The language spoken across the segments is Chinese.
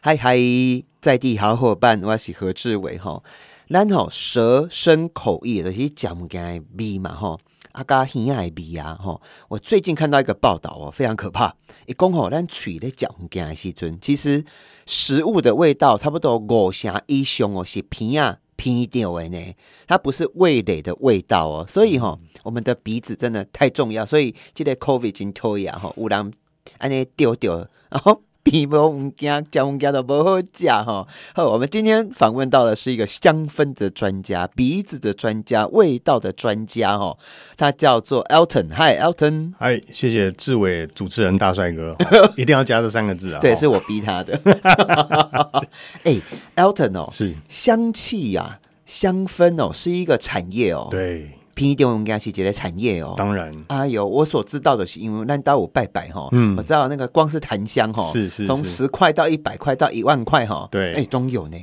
嗨嗨，在地好伙伴，我是何志伟哈。咱吼舌身口意就是讲嘅味嘛吼，啊加耳爱味啊吼。我最近看到一个报道哦，非常可怕。一讲吼，咱嘴咧讲嘅时阵，其实食物的味道差不多五成以上哦，是偏啊偏掉的呢。它不是味蕾的味道哦，所以吼，我们的鼻子真的太重要。所以这个 COVID 真讨厌吼，有人安尼丢丢，然后。皮无物件，食物件都不好食哈。好，我们今天访问到的是一个香氛的专家、鼻子的专家、味道的专家哈。他叫做 Elton。Hi，Elton。嗨，谢谢志伟主持人大帅哥，一定要加这三个字啊。对，是我逼他的。哎，Elton 哦，是香气呀，香氛哦，是一个产业哦。对。平一点，我们讲是一个产业哦。当然，哎呦，我所知道的是，因为那到我拜拜哈，嗯，我知道那个光是檀香哈，是是，从十块到一百块到一万块哈，对，哎，都有呢。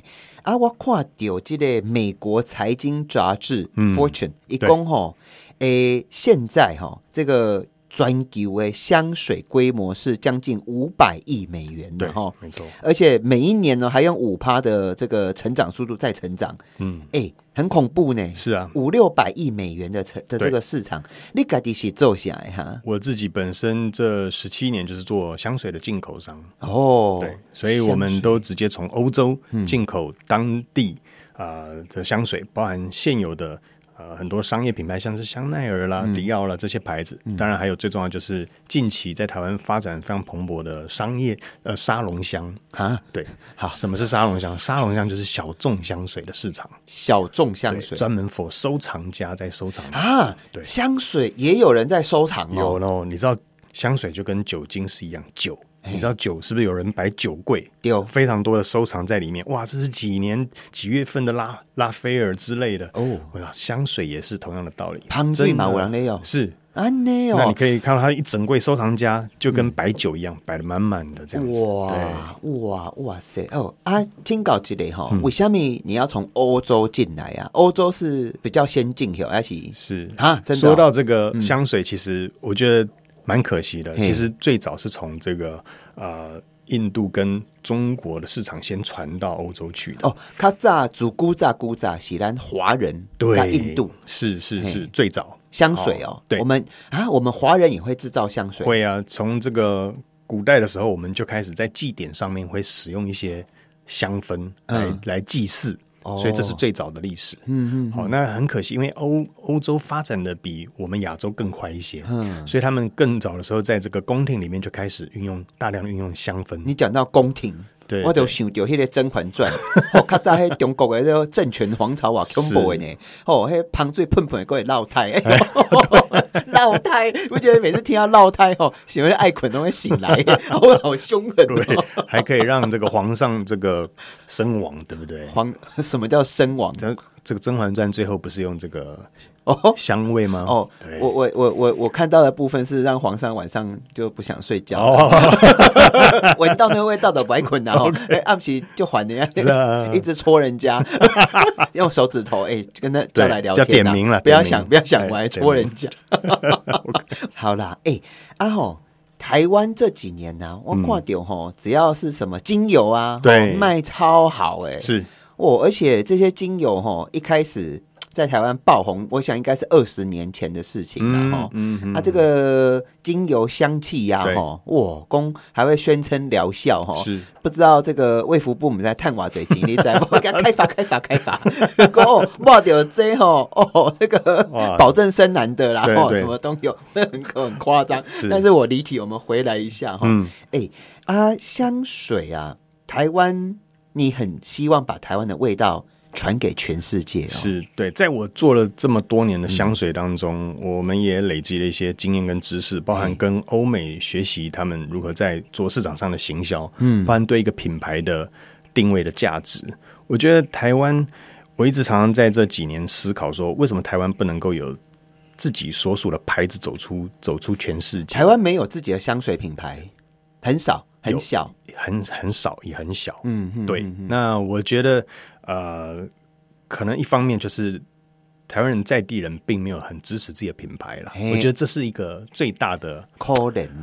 啊，我看到这个美国财经杂志 Fortune 一共哈，诶，现在哈这个。专球的香水规模是将近五百亿美元的哈，没错，而且每一年呢还用五趴的这个成长速度在成长，嗯，哎，很恐怖呢，是啊，五六百亿美元的成的这个市场，你赶紧去做下来哈。我自己本身这十七年就是做香水的进口商哦，对，所以我们都直接从欧洲进口当地啊的香水，包含现有的。呃，很多商业品牌，像是香奈儿啦、迪奥啦这些牌子，当然还有最重要就是近期在台湾发展非常蓬勃的商业呃沙龙香。啊，对，好，什么是沙龙香？沙龙香就是小众香水的市场，小众香水专门 for 收藏家在收藏。啊，对，香水也有人在收藏，有喽，你知道香水就跟酒精是一样，酒。你知道酒是不是有人摆酒柜，有非常多的收藏在里面？哇，这是几年几月份的拉拉菲尔之类的哦。哇，香水也是同样的道理。香水嘛，我那有是啊，那有。那你可以看到他一整柜收藏家就跟摆酒一样，摆的满满的这样子。哇哇哇塞哦啊！听搞这类哈，为什么你要从欧洲进来呀？欧洲是比较先进，而且是啊。说到这个香水，其实我觉得。蛮可惜的，其实最早是从这个呃印度跟中国的市场先传到欧洲去的。哦，卡扎祖古扎古扎喜兰华人对印度是是是最早香水哦。对，我们啊，我们华人也会制造香水。会啊，从这个古代的时候，我们就开始在祭典上面会使用一些香氛来来祭祀。所以这是最早的历史。嗯嗯，好，那很可惜，因为欧欧洲发展的比我们亚洲更快一些，嗯，所以他们更早的时候，在这个宫廷里面就开始运用大量运用香氛。你讲到宫廷。我就想到迄个《甄嬛传》，哦，较早迄中国的个政权皇朝啊，恐怖的呢。哦，迄旁水喷喷的各位老太，老太，我觉得每次听到落胎哦，喜欢爱捆都会醒来，我好凶狠。对，还可以让这个皇上这个身亡，对不对？皇什么叫身亡？这这个《甄嬛传》最后不是用这个？哦，香味吗？哦，我我我我我看到的部分是让皇上晚上就不想睡觉，闻到那个味道都不爱困然后暗喜就还人家，一直戳人家，用手指头哎跟他叫来聊天，叫点名了，不要想不要想我还戳人家。好啦，哎阿吼，台湾这几年呢，我挂掉吼，只要是什么精油啊，对，卖超好哎，是哦，而且这些精油哈一开始。在台湾爆红，我想应该是二十年前的事情了哈。嗯啊，这个精油香气呀，哈，哇，公还会宣称疗效哈。是不知道这个卫福部门在探瓦嘴吉利在不？给他开发开发开发，哦，哇，掉这哈，哦，这个保证生男的啦，哦，什么都有，很很夸张。但是我离题，我们回来一下哈。哎啊，香水啊，台湾，你很希望把台湾的味道。传给全世界是对，在我做了这么多年的香水当中，我们也累积了一些经验跟知识，包含跟欧美学习他们如何在做市场上的行销，嗯，包含对一个品牌的定位的价值。我觉得台湾，我一直常常在这几年思考说，为什么台湾不能够有自己所属的牌子走出走出全世界？台湾没有自己的香水品牌，很少，很小，很很少，也很小。嗯，对。那我觉得。呃，可能一方面就是台湾人在地人并没有很支持自己的品牌了，我觉得这是一个最大的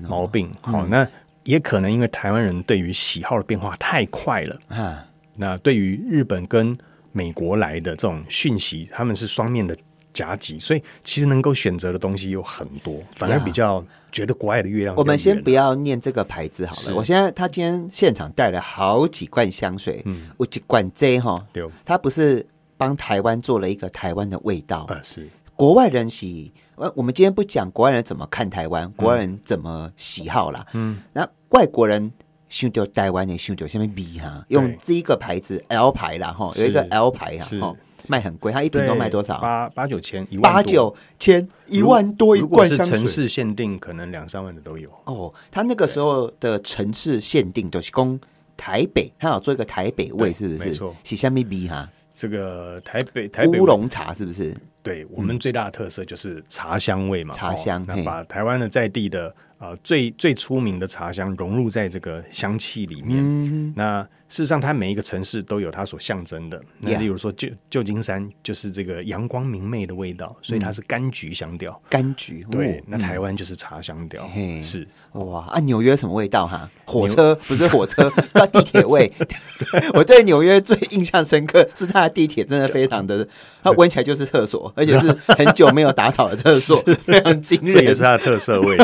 毛病。好，那也可能因为台湾人对于喜好的变化太快了啊，那对于日本跟美国来的这种讯息，他们是双面的夹击，所以其实能够选择的东西有很多，反而比较觉得国外的月亮。我们先不要念这个牌子好了。我现在他今天现场带了好几罐香水，嗯，我几罐 J 哈，对，他不是帮台湾做了一个台湾的味道，啊是国外人喜。我我们今天不讲国外人怎么看台湾，国外人怎么喜好啦。嗯，那外国人想到台湾的想到下面 B 哈，用这一个牌子 L 牌啦哈，有一个 L 牌哈，卖很贵，它一瓶都卖多少？八八九千，一万八九千一万多一罐香水。城市限定可能两三万的都有。哦，他那个时候的城市限定都是供台北，他有做一个台北味，是不是？没错，是下面 B 哈。这个台北台北乌龙茶是不是？对我们最大的特色就是茶香味嘛，茶香，那把台湾的在地的啊最最出名的茶香融入在这个香气里面，那。事实上，它每一个城市都有它所象征的。那例如说，旧旧金山就是这个阳光明媚的味道，所以它是柑橘香调。柑橘对，那台湾就是茶香调。是哇啊，纽约什么味道哈？火车 不是火车，它地铁味。我对纽约最印象深刻是它的地铁真的非常的，它闻起来就是厕所，而且是很久没有打扫的厕所，非常惊人。这也是它的特色味。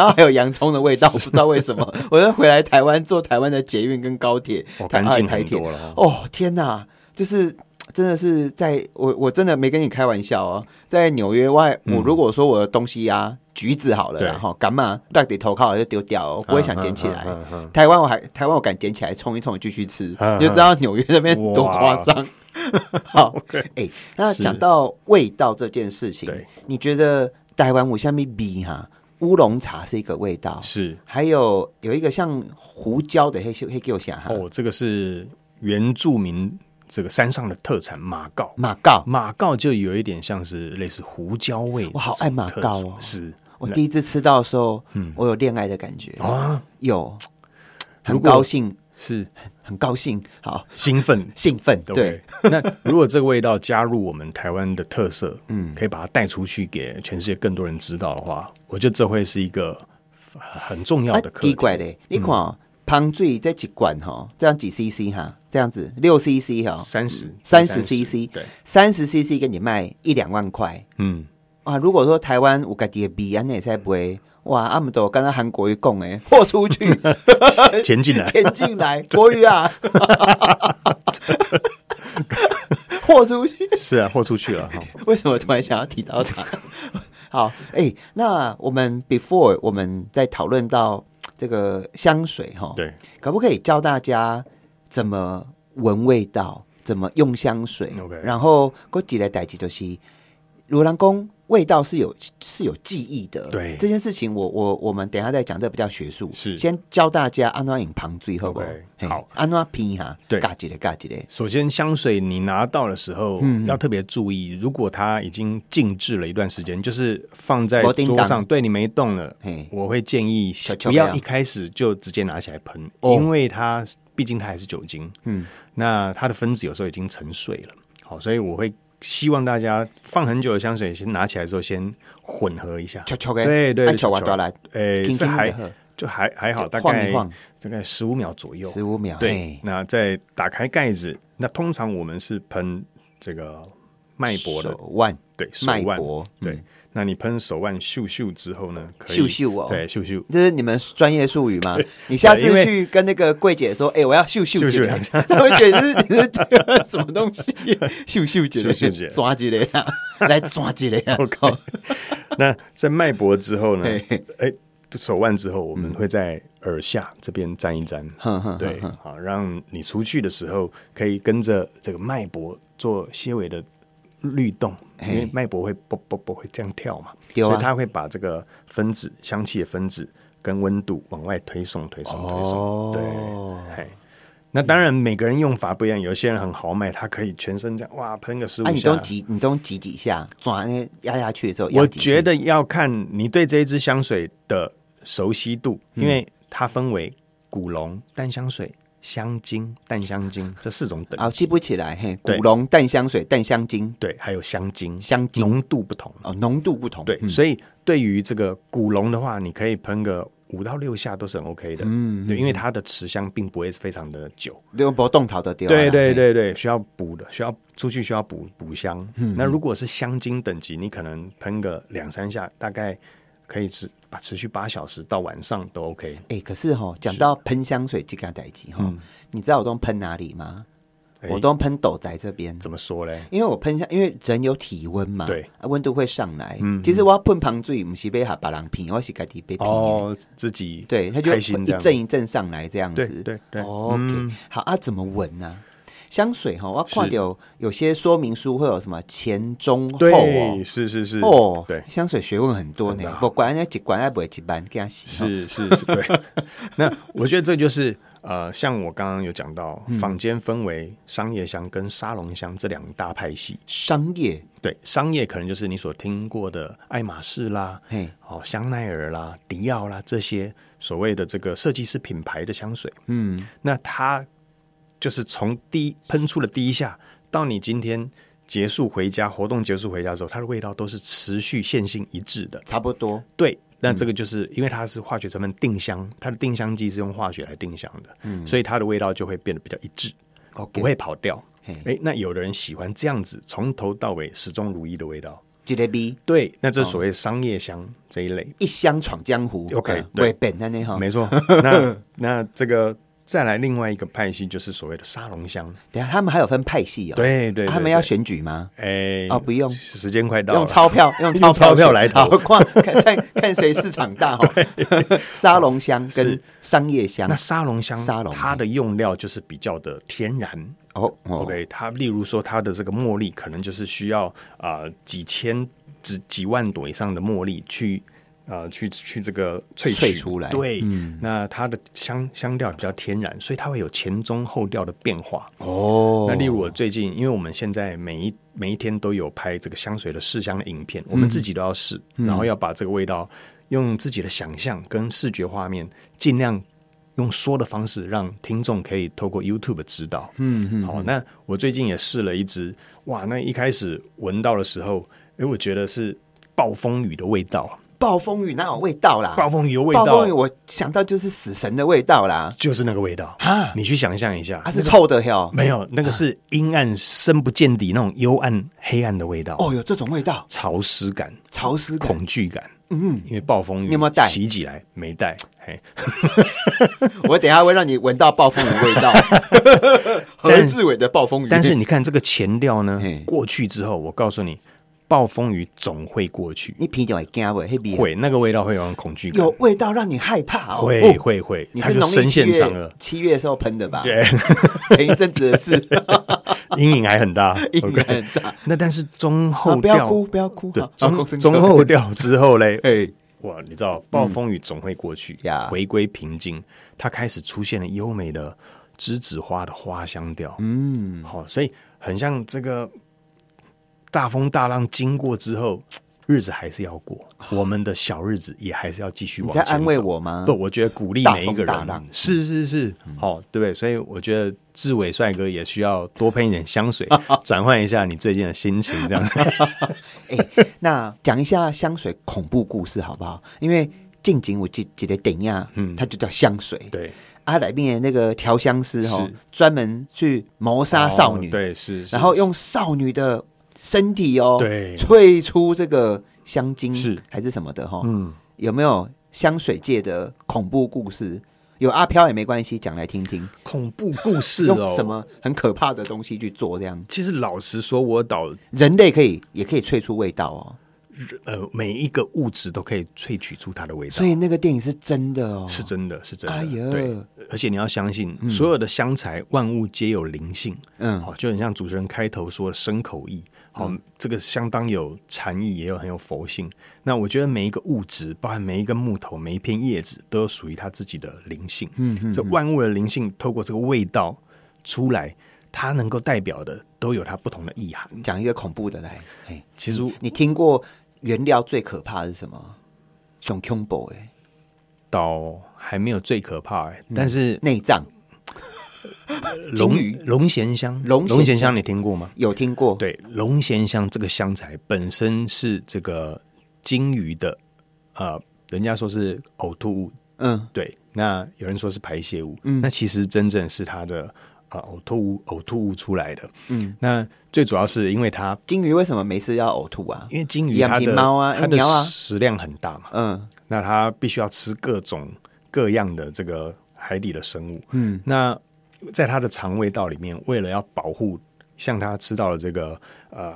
然后还有洋葱的味道，我不知道为什么。我要回来台湾坐台湾的捷运跟高铁，干净很多了。哦。天哪，就是真的是在我我真的没跟你开玩笑哦，在纽约外，我如果说我的东西呀，橘子好了，然后干嘛烂底投靠就丢掉，不会想捡起来。台湾我还台湾我敢捡起来冲一冲继续吃，你就知道纽约那边多夸张。好，哎，那讲到味道这件事情，你觉得台湾我下面比哈？乌龙茶是一个味道，是。还有有一个像胡椒的黑黑给我想哈。哦，这个是原住民这个山上的特产马告。马告。马告就有一点像是类似胡椒味，我好爱马告哦，是。我第一次吃到的时候，嗯，我有恋爱的感觉。啊，有。很高兴。是。很高兴，好。兴奋，兴奋。对，那如果这个味道加入我们台湾的特色，嗯，可以把它带出去给全世界更多人知道的话，我觉得这会是一个很重要的。奇怪嘞，你看汤醉这几罐哈，这样几 CC 哈，这样子六 CC 哈，三十三十 CC，对，三十 CC 给你卖一两万块，嗯。啊，如果说台湾我家己的币安那才不会。哇，阿姆多，刚才韩国语讲诶，豁出去，钱进来，钱进来，国语啊，豁出去，是啊，豁出去了哈。为什么突然想要提到他？好，哎，那我们 before 我们在讨论到这个香水哈，对，可不可以教大家怎么闻味道，怎么用香水？OK，然后过几来代志就是如兰宫。味道是有是有记忆的，对。这件事情，我我我们等下再讲，这比较学术。是。先教大家安怎饮旁最后好？安怎拼哈，对，嘎几嘞嘎几嘞。首先，香水你拿到的时候嗯要特别注意，如果它已经静置了一段时间，就是放在桌上，对你没动了，我会建议不要。一开始就直接拿起来喷，因为它毕竟它还是酒精，嗯，那它的分子有时候已经沉睡了，好，所以我会。希望大家放很久的香水，先拿起来之后先混合一下，对对，诶，是还就还还好，大概大概十五秒左右，十五秒。对，那再打开盖子，那通常我们是喷这个脉搏的。腕，对，脉搏，对。那你喷手腕咻咻之后呢？咻咻哦，对，咻咻，这是你们专业术语吗？你下次去跟那个柜姐说，哎，我要咻咻姐，他会觉得你是什么东西？咻咻姐，咻姐，抓起来呀，来抓起来呀！我靠！那在脉搏之后呢？哎，手腕之后，我们会在耳下这边沾一沾，对，好，让你出去的时候可以跟着这个脉搏做些微的。律动，因为脉搏会啵啵啵会这样跳嘛，所以它会把这个分子香气的分子跟温度往外推送、推送、推送。对，那当然每个人用法不一样，有些人很豪迈，他可以全身这样哇喷个十五下，你都挤，你都挤几下，抓那压下去的时候，我觉得要看你对这一支香水的熟悉度，因为它分为古龙淡香水。香精、淡香精 这四种等啊，记不起来嘿。古龙淡香水、淡香精，对，还有香精，香精。浓度不同。哦，浓度不同。对，所以对于这个古龙的话，你可以喷个五到六下都是很 OK 的，嗯，对，因为它的持香并不会非常的久，用不动陶的对对对对，需要补的，需要出去需要补补香。那如果是香精等级，你可能喷个两三下，大概可以持把持续八小时到晚上都 OK。哎，可是哈，讲到喷香水这个代级哈，你知道我都喷哪里吗？我都喷斗仔这边，怎么说嘞？因为我喷香，因为人有体温嘛，对，温度会上来。嗯，其实我要喷旁嘴，不是被哈把人喷，我是自己被喷。哦，自己对，他就一阵一阵上来这样子。对对，OK。好啊，怎么闻呢？香水哈，我看到有些说明书会有什么前中后哦，是是是哦，对，香水学问很多呢。不管人家几管，还不会几班给他洗。是是是，对。那我觉得这就是呃，像我刚刚有讲到，坊间分为商业香跟沙龙香这两大派系。商业对商业可能就是你所听过的爱马仕啦，嘿，哦，香奈儿啦、迪奥啦这些所谓的这个设计师品牌的香水。嗯，那它。就是从第一喷出的第一下，到你今天结束回家，活动结束回家之后，它的味道都是持续线性一致的，差不多。对，那这个就是因为它是化学成分定香，它的定香剂是用化学来定香的，嗯，所以它的味道就会变得比较一致，不会跑掉。哎，那有的人喜欢这样子，从头到尾始终如一的味道。吉列 B，对，那这所谓商业香这一类，一香闯江湖。OK，对，本在那哈，没错。那那这个。再来另外一个派系，就是所谓的沙龙香。等下他们还有分派系哦。对对，他们要选举吗？哎，哦，不用，时间快到了，用钞票，用钞票来投，看看看谁市场大哈。沙龙香跟商业香，那沙龙香，沙龙它的用料就是比较的天然哦。OK，它例如说它的这个茉莉，可能就是需要啊几千、几几万朵以上的茉莉去。呃，去去这个萃取出来，对，那它的香香调比较天然，所以它会有前中后调的变化。哦，那例如我最近，因为我们现在每一每一天都有拍这个香水的试香的影片，我们自己都要试，然后要把这个味道用自己的想象跟视觉画面，尽量用说的方式，让听众可以透过 YouTube 知道。嗯嗯，好，那我最近也试了一支，哇，那一开始闻到的时候，哎，我觉得是暴风雨的味道。暴风雨哪有味道啦？暴风雨有味道。暴风雨我想到就是死神的味道啦，就是那个味道啊！你去想象一下，它是臭的哟。没有，那个是阴暗、深不见底那种幽暗、黑暗的味道。哦，有这种味道，潮湿感、潮湿、恐惧感。嗯，因为暴风雨，你有没有带？袭起来没带？嘿，我等下会让你闻到暴风雨味道。何志伟的暴风雨，但是你看这个前调呢，过去之后，我告诉你。暴风雨总会过去，你啤酒会惊味，会那个味道会有恐惧感，有味道让你害怕，会会会，你是农历七月七月的时候喷的吧？对，前一阵子的事，阴影还很大，阴影很大。那但是中后调，不要哭，不要哭，中中后调之后嘞，哎，哇，你知道暴风雨总会过去，回归平静，它开始出现了优美的栀子花的花香调，嗯，好，所以很像这个。大风大浪经过之后，日子还是要过，我们的小日子也还是要继续往前走。在安慰我吗？不，我觉得鼓励每一个人。是是是，好，对不对？所以我觉得志伟帅哥也需要多喷一点香水，转换一下你最近的心情，这样子。哎，那讲一下香水恐怖故事好不好？因为近景我记记得等下，嗯，它就叫香水。对，阿来面那个调香师哈，专门去谋杀少女，对，是，然后用少女的。身体哦，对，萃出这个香精是还是什么的哈？嗯，有没有香水界的恐怖故事？有阿飘也没关系，讲来听听。恐怖故事用什么很可怕的东西去做？这样其实老实说，我导人类可以也可以萃出味道哦。呃，每一个物质都可以萃取出它的味道，所以那个电影是真的哦，是真的，是真的。哎呀，对，而且你要相信，所有的香材万物皆有灵性。嗯，好，就很像主持人开头说的生口意。好，这个相当有禅意，也有很有佛性。那我觉得每一个物质，包含每一根木头、每一片叶子，都有属于它自己的灵性。嗯嗯，这万物的灵性透过这个味道出来，它能够代表的都有它不同的意涵。讲一个恐怖的来，其实你听过原料最可怕的是什么？熊恐怖哎，到还没有最可怕哎，但是内脏。龙鱼龙涎香，龙龙涎香你听过吗？有听过。对，龙涎香这个香材本身是这个鲸鱼的，呃，人家说是呕吐物嗯，对。那有人说是排泄物，嗯，那其实真正是它的呃呕吐物呕吐物出来的。嗯，那最主要是因为它金鱼为什么没事要呕吐啊？因为金鱼它的猫啊，它的食量很大嘛。嗯，那它必须要吃各种各样的这个海底的生物。嗯，那在它的肠胃道里面，为了要保护，像它吃到了这个呃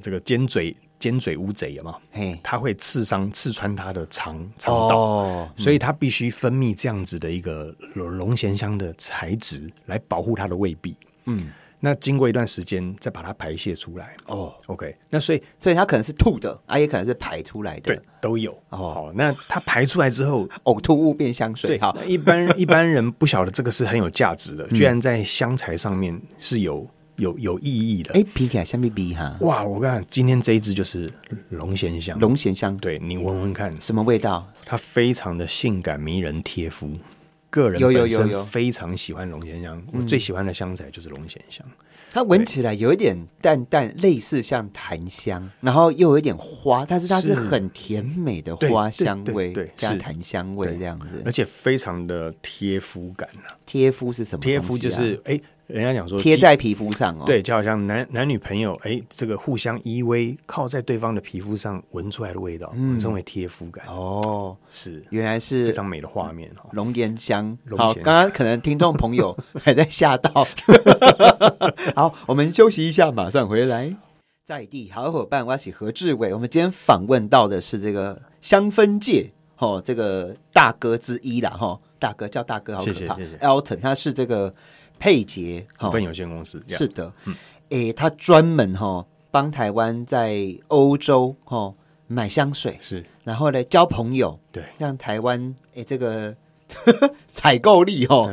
这个尖嘴。尖嘴乌贼嘛，它会刺伤、刺穿它的肠肠道，所以它必须分泌这样子的一个龙涎香的材质来保护它的胃壁。嗯，那经过一段时间再把它排泄出来。哦，OK，那所以所以它可能是吐的，啊，也可能是排出来的，对，都有。哦，那它排出来之后，呕吐物变香水。好，一般 一般人不晓得这个是很有价值的，居然在香材上面是有。有有意义的，哎，比起来相比比哈，哇！我看今天这一支就是龙涎香，龙涎香，对你闻闻看，什么味道？它非常的性感迷人贴肤，个人本身非常喜欢龙涎香，我最喜欢的香材就是龙涎香。它闻起来有一点淡淡，类似像檀香，然后又有一点花，但是它是很甜美的花香味，对，加檀香味这样子，而且非常的贴肤感啊。贴肤是什么？贴肤就是哎。人家讲说贴在皮肤上哦，对，就好像男男女朋友哎，这个互相依偎，靠在对方的皮肤上闻出来的味道，称为贴肤感哦。是，原来是非常美的画面哈。龙涎香，好，刚刚可能听众朋友还在吓到。好，我们休息一下，马上回来。在地好伙伴，我是何志伟。我们今天访问到的是这个香氛界哦，这个大哥之一啦哈，大哥叫大哥，好可怕。Elton，他是这个。佩杰股份有限公司是的，嗯，诶，他专门哈帮台湾在欧洲哈买香水，是，然后呢交朋友，对，让台湾诶这个 采购力哈。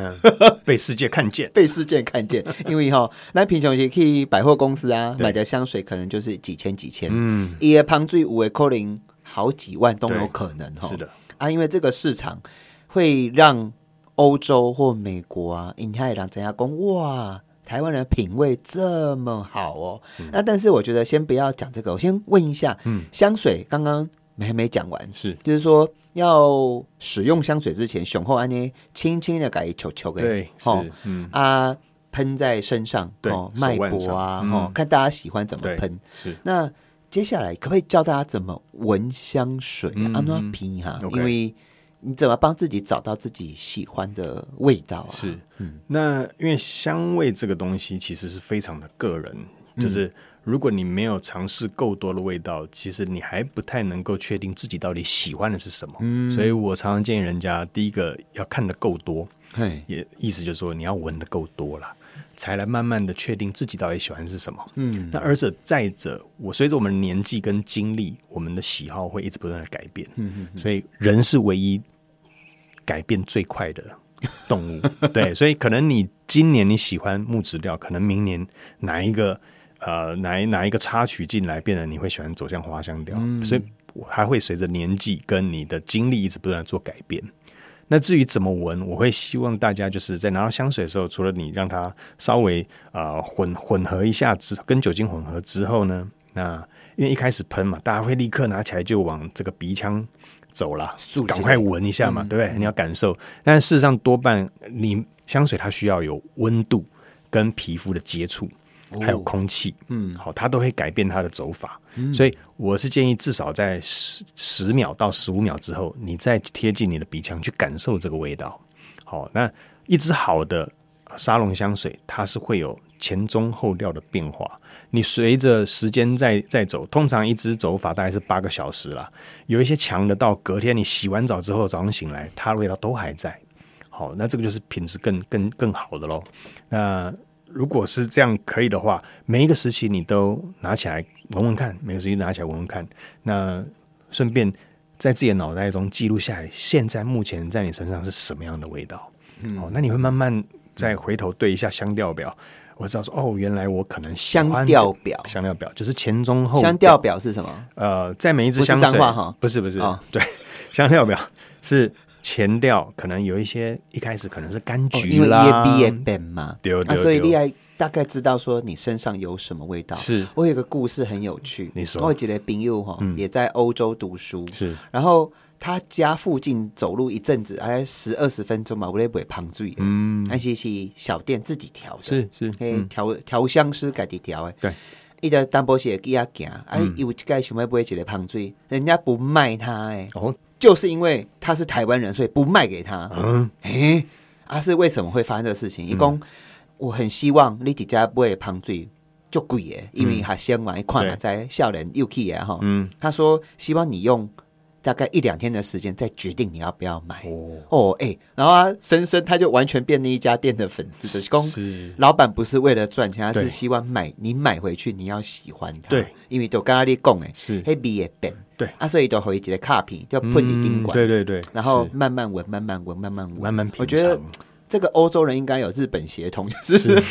被世界看见，被世界看见，因为哈那平常也可以百货公司啊买的香水可能就是几千几千，嗯，一旁最五位扣零好几万都有可能哈，是的。啊，因为这个市场会让。欧洲或美国啊，印太人怎样讲？哇，台湾人品味这么好哦。那但是我觉得先不要讲这个，我先问一下，嗯，香水刚刚没没讲完，是就是说要使用香水之前，雄厚安妮轻轻的改球球给对，啊，喷在身上，对，脉搏啊，哦，看大家喜欢怎么喷。是那接下来可不可以教大家怎么闻香水啊？安诺皮哈，因为。你怎么帮自己找到自己喜欢的味道啊？是，嗯，那因为香味这个东西其实是非常的个人，就是如果你没有尝试够多的味道，其实你还不太能够确定自己到底喜欢的是什么。嗯，所以我常常建议人家，第一个要看的够多，也意思就是说你要闻的够多了，才来慢慢的确定自己到底喜欢是什么。嗯，那而且再者，我随着我们年纪跟经历，我们的喜好会一直不断的改变。嗯嗯，所以人是唯一。改变最快的动物，对，所以可能你今年你喜欢木质调，可能明年哪一个呃哪一哪一个插曲进来，变得你会喜欢走向花香调，所以还会随着年纪跟你的经历一直不断做改变。那至于怎么闻，我会希望大家就是在拿到香水的时候，除了你让它稍微呃混混合一下之跟酒精混合之后呢，那因为一开始喷嘛，大家会立刻拿起来就往这个鼻腔。走了，赶快闻一下嘛，对不对？你要感受，但事实上多半你香水它需要有温度跟皮肤的接触，还有空气，嗯，好，它都会改变它的走法。所以我是建议至少在十十秒到十五秒之后，你再贴近你的鼻腔去感受这个味道。好，那一支好的沙龙香水，它是会有前中后调的变化。你随着时间在在走，通常一支走法大概是八个小时啦。有一些强的到隔天你洗完澡之后早上醒来，它的味道都还在。好，那这个就是品质更更更好的喽。那如果是这样可以的话，每一个时期你都拿起来闻闻看，每个时期拿起来闻闻看。那顺便在自己的脑袋中记录下来，现在目前在你身上是什么样的味道？哦，那你会慢慢再回头对一下香调表。我知道说哦，原来我可能香调表，香调表就是前中后。香调表是什么？呃，在每一支香水。哈，不是不是，哦。对，香调表是前调，可能有一些一开始可能是柑橘啦，因为 B 嘛，对对，所以你还大概知道说你身上有什么味道。是。我有个故事很有趣，你说，我记得朋友哈也在欧洲读书，是，然后他家附近走路一阵子，哎，十二十分钟嘛，我咧买胖水，嗯，那些是小店自己调的，是是，哎，调调香师自己调的，对，一个单薄鞋给他行，哎，有一个想要买一个胖水，人家不卖他，哎，哦，就是因为他是台湾人，所以不卖给他，嗯，哎，啊，是为什么会发生这个事情？一共我很希望你几家不会胖水。就贵耶，因为他先买一块在笑脸又 key 啊哈。嗯，他说希望你用大概一两天的时间再决定你要不要买。哦哦哎，然后啊，深深他就完全变那一家店的粉丝的公是老板不是为了赚钱，他是希望买你买回去你要喜欢它。对，因为就刚刚你讲哎，是黑笔也变。对啊，所以都回几个卡片就喷你宾馆。对对对，然后慢慢闻，慢慢闻，慢慢闻，慢慢品。我觉得。这个欧洲人应该有日本协同，就是。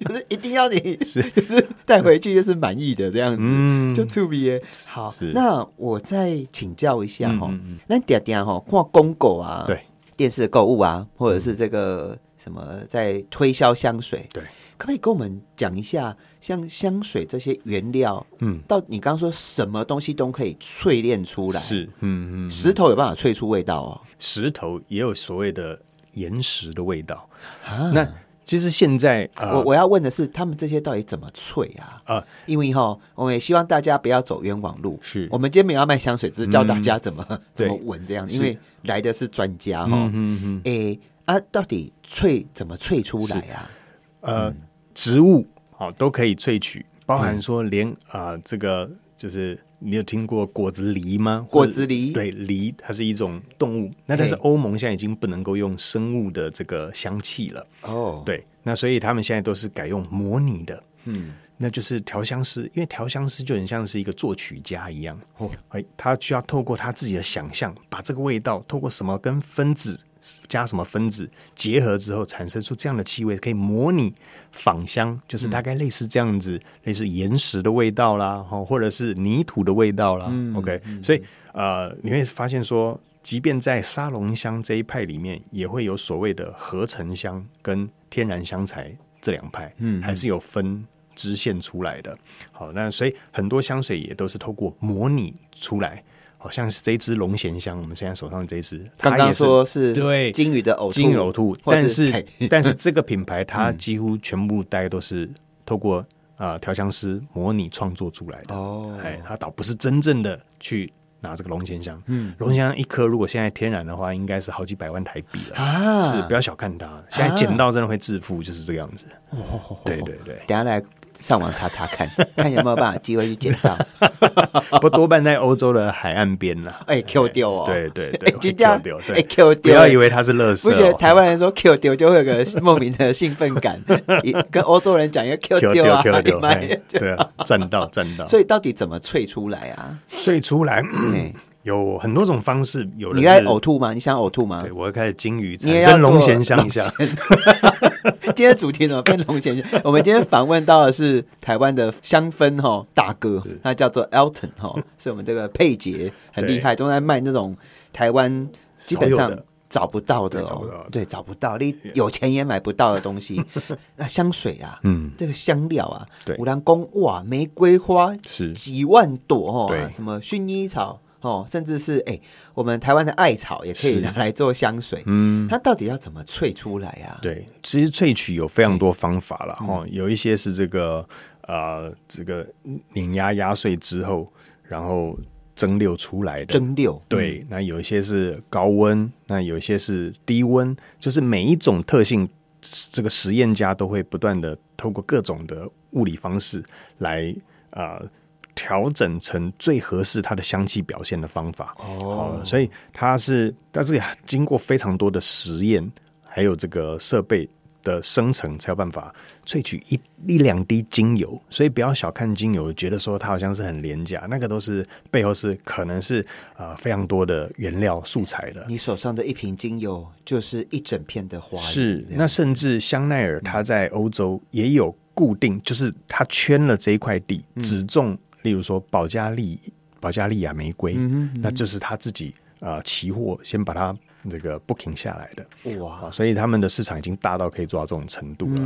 就是一定要你 是。就是带回去就是满意的这样子，就特别好。那我再请教一下哈，那嗲嗲哈，看公狗啊，对。电视购物啊，或者是这个什么在推销香水，对，可不可以跟我们讲一下，像香水这些原料，嗯，到你刚刚说什么东西都可以淬炼出来，是，嗯嗯，石头有办法淬出味道哦，石头也有所谓的。岩石的味道啊！那其实现在，我我要问的是，他们这些到底怎么萃啊？啊，因为哈，我们也希望大家不要走冤枉路。是我们今天没有要卖香水，只是教大家怎么 怎么闻这样。因为来的是专家哈。嗯嗯。哎啊，到底萃怎么萃出来啊？呃，植物好都可以萃取，包含说连啊，这个就是。你有听过果子狸吗？果子狸对狸，它是一种动物。那但是欧盟现在已经不能够用生物的这个香气了。哦，对，那所以他们现在都是改用模拟的。嗯，那就是调香师，因为调香师就很像是一个作曲家一样。哦，哎，他需要透过他自己的想象，把这个味道透过什么跟分子。加什么分子结合之后产生出这样的气味，可以模拟仿香，就是大概类似这样子，类似岩石的味道啦，或者是泥土的味道啦。OK，所以呃，你会发现说，即便在沙龙香这一派里面，也会有所谓的合成香跟天然香材这两派，嗯，还是有分支线出来的。好，那所以很多香水也都是透过模拟出来。好像是这支龙涎香，我们现在手上这支，刚刚说是对金鱼的呕金鱼呕吐，但是 但是这个品牌它几乎全部大概都是透过啊调香师模拟创作出来的。哦，哎，它倒不是真正的去拿这个龙涎香，嗯，龙涎香一颗如果现在天然的话，应该是好几百万台币了。啊，是不要小看它，现在捡到真的会致富，就是这个样子，对对对，等下来。上网查查看，看有没有办法机会去捡到。不多半在欧洲的海岸边了。哎，Q 丢哦，对对对，Q 丢，对 Q 丢，不要以为它是乐色。不觉得台湾人说 Q 丢就会有个莫名的兴奋感，跟欧洲人讲一个 Q 丢啊，对啊，赚到赚到。所以到底怎么萃出来啊？萃出来。有很多种方式，有你在呕吐吗？你想呕吐吗？对，我会开始金鱼产生龙涎香一下。今天主题怎么变龙先生？我们今天访问到的是台湾的香氛哈大哥，他叫做 Elton 哈，是我们这个佩杰很厉害，都在卖那种台湾基本上找不到的哦，对，找不到，你有钱也买不到的东西。那香水啊，嗯，这个香料啊，对，五粮宫哇，玫瑰花是。几万朵哦，什么薰衣草。哦，甚至是哎，我们台湾的艾草也可以拿来做香水。嗯，它到底要怎么萃出来呀？对，其实萃取有非常多方法了哈。有一些是这个呃，这个碾压压碎之后，然后蒸馏出来的。蒸馏对，那有一些是高温，那有一些是低温，就是每一种特性，这个实验家都会不断的透过各种的物理方式来啊。调整成最合适它的香气表现的方法哦，所以它是，但是经过非常多的实验，还有这个设备的生成，才有办法萃取一一两滴精油。所以不要小看精油，觉得说它好像是很廉价，那个都是背后是可能是呃非常多的原料素材的。你手上的一瓶精油就是一整片的花，是那甚至香奈儿它在欧洲也有固定，就是它圈了这一块地，只种。例如说保加利保加利亚玫瑰，那就是他自己呃期货先把它这个 booking 下来的。哇，所以他们的市场已经大到可以做到这种程度了，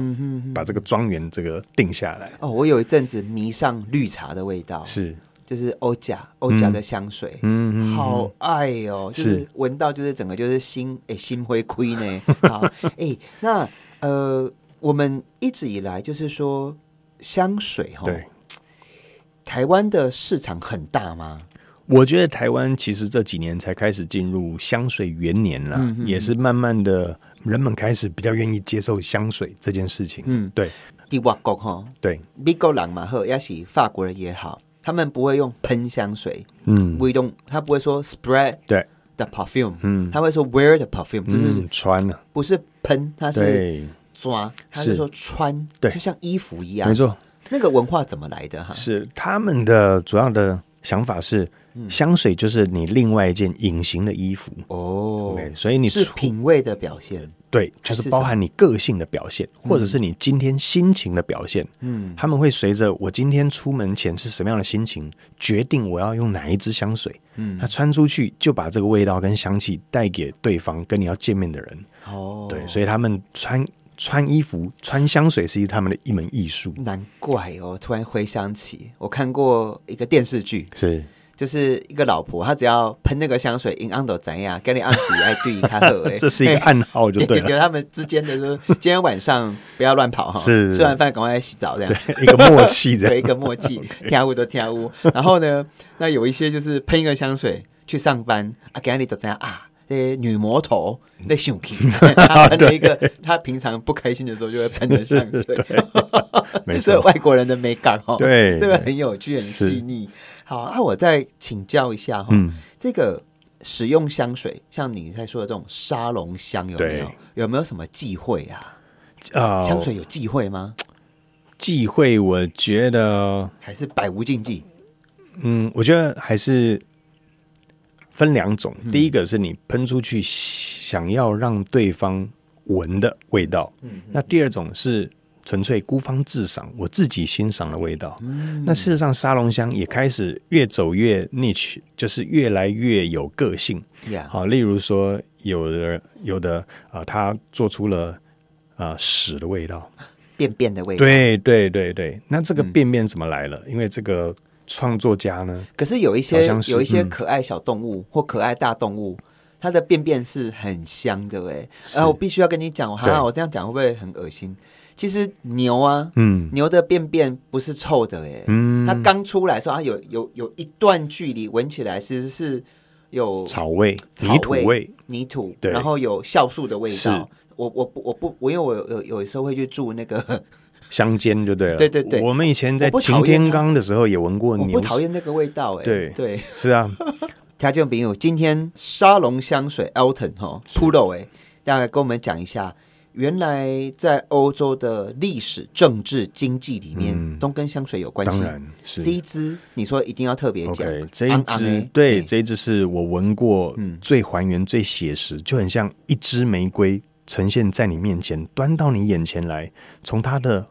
把这个庄园这个定下来。哦，我有一阵子迷上绿茶的味道，是。就是欧甲欧甲的香水，嗯，好爱哦，就是闻到就是整个就是心诶心会亏呢。好，哎，那呃，我们一直以来就是说香水哈，对，台湾的市场很大吗？我觉得台湾其实这几年才开始进入香水元年了，也是慢慢的人们开始比较愿意接受香水这件事情。嗯，对。第外国哈，对，美国人嘛，或也是法国人也好，他们不会用喷香水，嗯，不用，他不会说 spread 对。the perfume，嗯，他会说 wear the perfume，就是穿了，不是喷，他是抓，他是。说穿，对，就像衣服一样，没错。那个文化怎么来的哈？是他们的主要的想法是。香水就是你另外一件隐形的衣服哦，所以你是品味的表现，对，就是包含你个性的表现，或者是你今天心情的表现。嗯，他们会随着我今天出门前是什么样的心情，决定我要用哪一支香水。嗯，他穿出去就把这个味道跟香气带给对方跟你要见面的人。哦，对，所以他们穿穿衣服、穿香水是他们的一门艺术。难怪哦，突然回想起我看过一个电视剧是。就是一个老婆，她只要喷那个香水，in under 怎样，跟你按起来对他喝，这是一个暗号，就对。就他们之间的说，今天晚上不要乱跑哈，是吃完饭赶快来洗澡这样，一个默契，这样一个默契，跳舞都跳舞。然后呢，那有一些就是喷一个香水去上班，啊，给你都怎样啊？那女魔头那秀气，喷了一个他平常不开心的时候就会喷的香水，没错，外国人的美感哦，对，这个很有趣，很细腻。好，那我再请教一下哈，这个使用香水，像你在说的这种沙龙香有没有？有没有什么忌讳啊？啊，香水有忌讳吗？忌讳，我觉得还是百无禁忌。嗯，我觉得还是分两种。第一个是你喷出去想要让对方闻的味道，嗯，那第二种是。纯粹孤芳自赏，我自己欣赏的味道。那事实上，沙龙香也开始越走越 niche，就是越来越有个性。好，例如说，有的有的啊，他做出了啊屎的味道，便便的味道。对对对对，那这个便便怎么来了？因为这个创作家呢，可是有一些有一些可爱小动物或可爱大动物，它的便便是很香的哎。然后我必须要跟你讲，哈，我这样讲会不会很恶心？其实牛啊，嗯，牛的便便不是臭的哎，嗯，它刚出来的时候，它有有有一段距离，闻起来其实是有草味、泥土味、泥土，然后有酵素的味道。我我不我不我因为我有有时候会去住那个乡间，就对了。对对对，我们以前在擎天岗的时候也闻过牛，不讨厌那个味道哎，对对，是啊。条件朋友，今天沙龙香水 Elton 哈 Puro 哎，大概跟我们讲一下。原来在欧洲的历史、政治、经济里面，都跟香水有关系。当然是这一支，你说一定要特别讲。这一支，对，这一支是我闻过最还原、最写实，就很像一支玫瑰呈现在你面前，端到你眼前来。从它的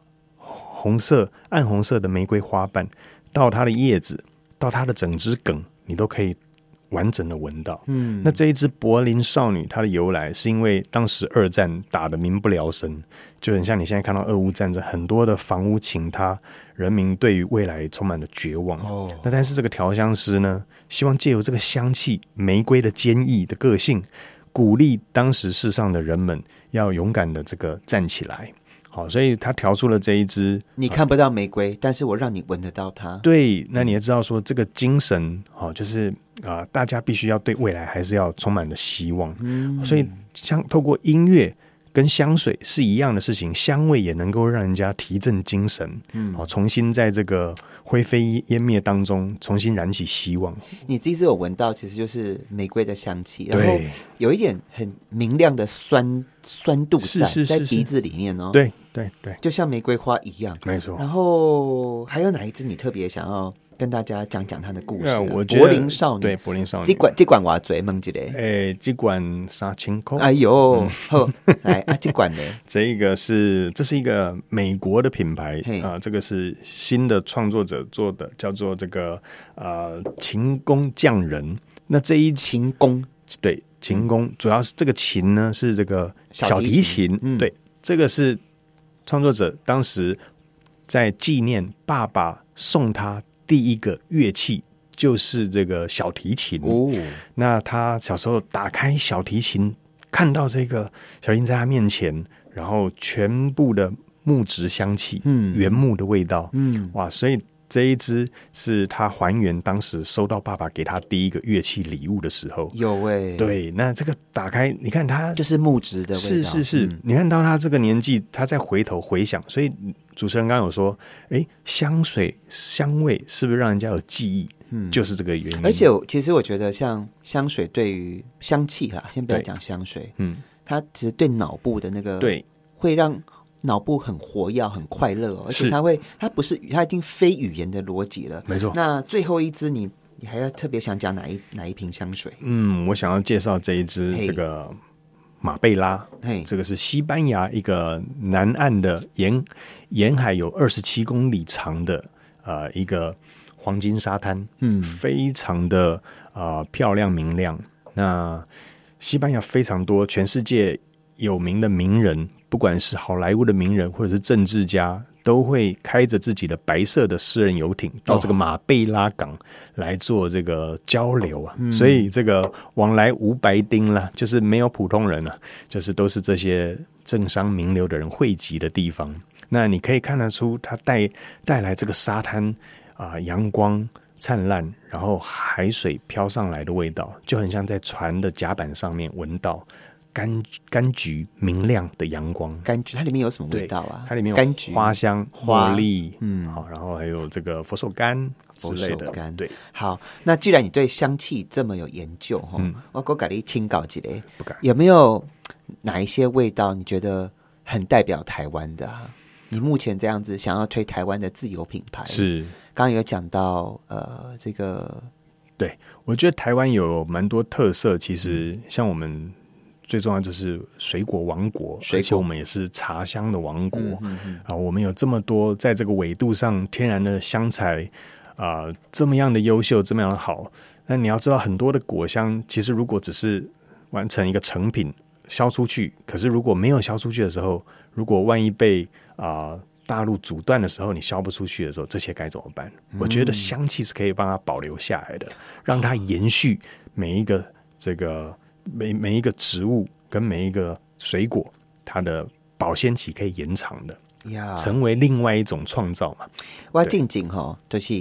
红色、暗红色的玫瑰花瓣，到它的叶子，到它的整只梗，你都可以。完整的闻到，嗯，那这一支柏林少女，它的由来是因为当时二战打的民不聊生，就很像你现在看到俄乌战争，很多的房屋倾塌，人民对于未来充满了绝望。哦，那但是这个调香师呢，希望借由这个香气，玫瑰的坚毅的个性，鼓励当时世上的人们要勇敢的这个站起来。好，所以他调出了这一支，你看不到玫瑰，但是我让你闻得到它。对，那你也知道说这个精神，好，就是啊，大家必须要对未来还是要充满了希望。嗯，所以像透过音乐。跟香水是一样的事情，香味也能够让人家提振精神，嗯，哦，重新在这个灰飞烟灭当中重新燃起希望。你这次有闻到，其实就是玫瑰的香气，然后有一点很明亮的酸酸度在在鼻子里面哦，对对对，就像玫瑰花一样，没错。然后还有哪一支你特别想要？跟大家讲讲他的故事。柏林少女，对柏林少女，这管这管我嘴蒙起来。诶，这管三千块。哎呦，好，来啊，这管呢？这一个是，这是一个美国的品牌啊，这个是新的创作者做的，叫做这个呃琴工匠人。那这一琴工，对琴工，主要是这个琴呢是这个小提琴，对，这个是创作者当时在纪念爸爸送他。第一个乐器就是这个小提琴。哦，那他小时候打开小提琴，看到这个小提琴在他面前，然后全部的木质香气，嗯，原木的味道，嗯，哇，所以。这一支是他还原当时收到爸爸给他第一个乐器礼物的时候，有诶，对，那这个打开，你看他就是木质的味道，是是是，你看到他这个年纪，他在回头回想，所以主持人刚刚有说，哎，香水香味是不是让人家有记忆？嗯，就是这个原因。而且其实我觉得，像香水对于香气哈，先不要讲香水，嗯，它其实对脑部的那个对会让。脑部很活跃，很快乐，而且它会，它不是，它已经非语言的逻辑了。没错。那最后一支，你你还要特别想讲哪一哪一瓶香水？嗯，我想要介绍这一支这个马贝拉。嘿，这个是西班牙一个南岸的沿沿海有二十七公里长的呃一个黄金沙滩，嗯，非常的啊漂亮明亮。那西班牙非常多全世界有名的名人。不管是好莱坞的名人或者是政治家，都会开着自己的白色的私人游艇到这个马贝拉港来做这个交流啊。所以这个往来无白丁了，就是没有普通人了，就是都是这些政商名流的人汇集的地方。那你可以看得出，它带带来这个沙滩啊，阳光灿烂，然后海水飘上来的味道，就很像在船的甲板上面闻到。柑柑橘明亮的阳光，柑橘它里面有什么味道啊？它里面有柑橘花香、茉莉，嗯，好，然后还有这个佛手柑之类的。柑对，好，那既然你对香气这么有研究哈，我给我改了一清稿几类，有没有哪一些味道你觉得很代表台湾的？你目前这样子想要推台湾的自由品牌，是刚刚有讲到呃，这个对我觉得台湾有蛮多特色，其实像我们。最重要就是水果王国，而且我们也是茶香的王国啊！我们有这么多在这个纬度上天然的香材啊，这么样的优秀，这么样的好。那你要知道，很多的果香其实如果只是完成一个成品销出去，可是如果没有销出去的时候，如果万一被啊大陆阻断的时候，你销不出去的时候，这些该怎么办？我觉得香气是可以帮它保留下来的，让它延续每一个这个。每每一个植物跟每一个水果，它的保鲜期可以延长的，呀，成为另外一种创造嘛。我静静哈，就是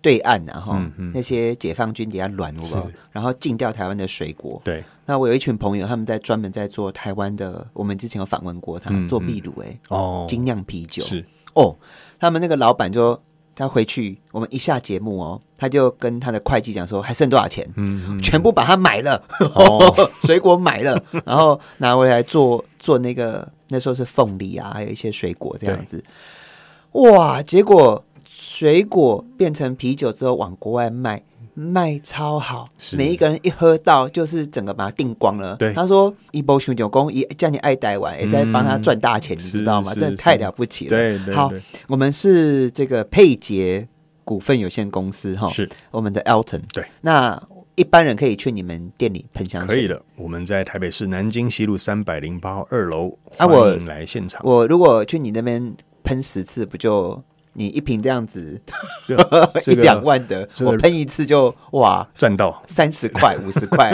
对岸然后那些解放军底下乱我，然后禁掉台湾的水果。对，那我有一群朋友，他们在专门在做台湾的，我们之前有访问过他做秘鲁哎，哦，精酿啤酒。是。哦，他们那个老板就。他回去，我们一下节目哦，他就跟他的会计讲说还剩多少钱，嗯，全部把它买了，水果买了，然后拿回来做做那个那时候是凤梨啊，还有一些水果这样子，哇，结果水果变成啤酒之后往国外卖。卖超好，每一个人一喝到就是整个把它订光了。对，他说一波熊九公一叫你爱戴完，也在帮他赚大钱，你知道吗？真的太了不起了。对，好，我们是这个佩杰股份有限公司哈，是我们的 Elton。对，那一般人可以去你们店里喷香水，可以的。我们在台北市南京西路三百零八号二楼，欢迎来现场。我如果去你那边喷十次，不就？你一瓶这样子 一两万的，我喷一次就哇赚到三十块五十块，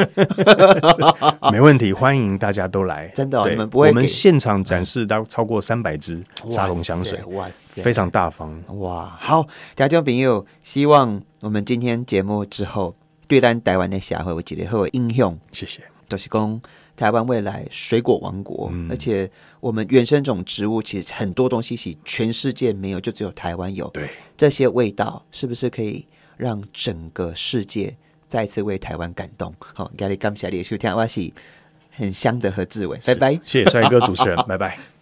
没问题，欢迎大家都来。真的，你们不会？我们现场展示到超过三百支沙龙香水，哇塞，非常大方哇！好，听众朋友，希望我们今天节目之后，对咱台湾的社会，我记得会有影响。谢谢，都是讲。台湾未来水果王国，而且我们原生种植物其实很多东西是全世界没有，就只有台湾有。对这些味道，是不是可以让整个世界再次为台湾感动？好，咖喱感谢你收听，我是很香的何志伟，拜拜，谢谢帅哥主持人，拜拜。